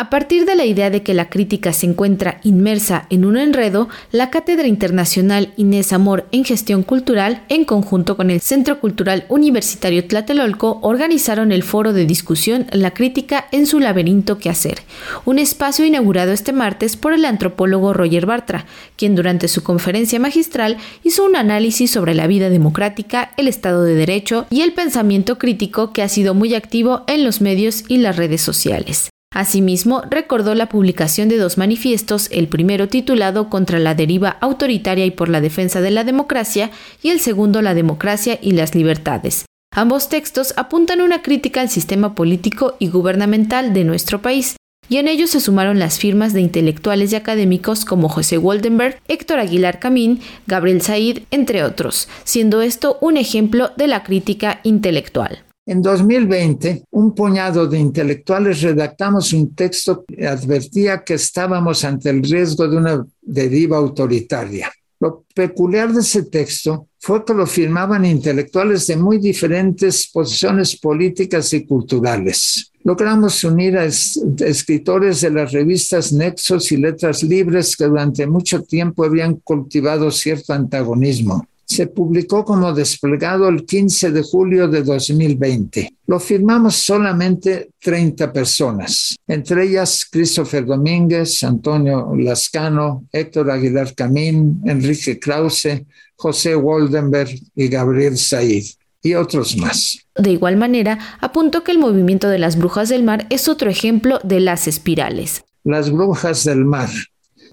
A partir de la idea de que la crítica se encuentra inmersa en un enredo, la Cátedra Internacional Inés Amor en Gestión Cultural, en conjunto con el Centro Cultural Universitario Tlatelolco, organizaron el foro de discusión La crítica en su laberinto que hacer, un espacio inaugurado este martes por el antropólogo Roger Bartra, quien durante su conferencia magistral hizo un análisis sobre la vida democrática, el Estado de Derecho y el pensamiento crítico que ha sido muy activo en los medios y las redes sociales. Asimismo, recordó la publicación de dos manifiestos, el primero titulado Contra la deriva autoritaria y por la defensa de la democracia y el segundo La democracia y las libertades. Ambos textos apuntan una crítica al sistema político y gubernamental de nuestro país, y en ellos se sumaron las firmas de intelectuales y académicos como José Waldenberg, Héctor Aguilar Camín, Gabriel Said, entre otros, siendo esto un ejemplo de la crítica intelectual. En 2020, un puñado de intelectuales redactamos un texto que advertía que estábamos ante el riesgo de una deriva autoritaria. Lo peculiar de ese texto fue que lo firmaban intelectuales de muy diferentes posiciones políticas y culturales. Logramos unir a escritores de las revistas Nexos y Letras Libres que durante mucho tiempo habían cultivado cierto antagonismo se publicó como desplegado el 15 de julio de 2020. Lo firmamos solamente 30 personas, entre ellas Christopher Domínguez, Antonio Lascano, Héctor Aguilar Camín, Enrique Krause, José Waldenberg y Gabriel Said y otros más. De igual manera, apuntó que el movimiento de las brujas del mar es otro ejemplo de las espirales. Las brujas del mar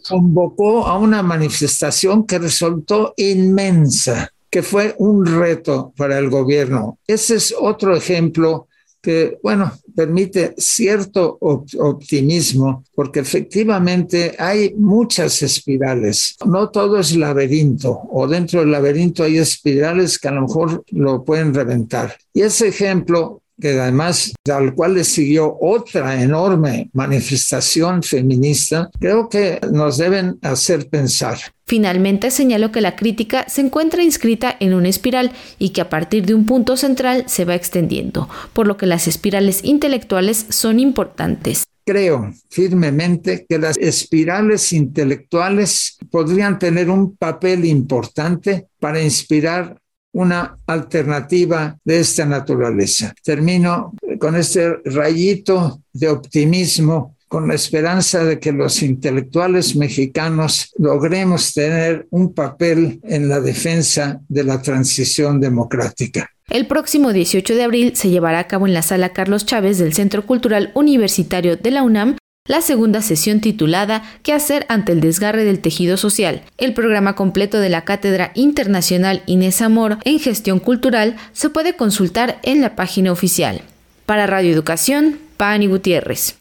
convocó a una manifestación que resultó inmensa, que fue un reto para el gobierno. Ese es otro ejemplo que, bueno, permite cierto optimismo, porque efectivamente hay muchas espirales. No todo es laberinto, o dentro del laberinto hay espirales que a lo mejor lo pueden reventar. Y ese ejemplo que además al cual le siguió otra enorme manifestación feminista, creo que nos deben hacer pensar. Finalmente señaló que la crítica se encuentra inscrita en una espiral y que a partir de un punto central se va extendiendo, por lo que las espirales intelectuales son importantes. Creo firmemente que las espirales intelectuales podrían tener un papel importante para inspirar una alternativa de esta naturaleza. Termino con este rayito de optimismo con la esperanza de que los intelectuales mexicanos logremos tener un papel en la defensa de la transición democrática. El próximo 18 de abril se llevará a cabo en la sala Carlos Chávez del Centro Cultural Universitario de la UNAM la segunda sesión titulada ¿Qué hacer ante el desgarre del tejido social? El programa completo de la Cátedra Internacional Inés Amor en Gestión Cultural se puede consultar en la página oficial. Para Radio Educación, Pani Gutiérrez.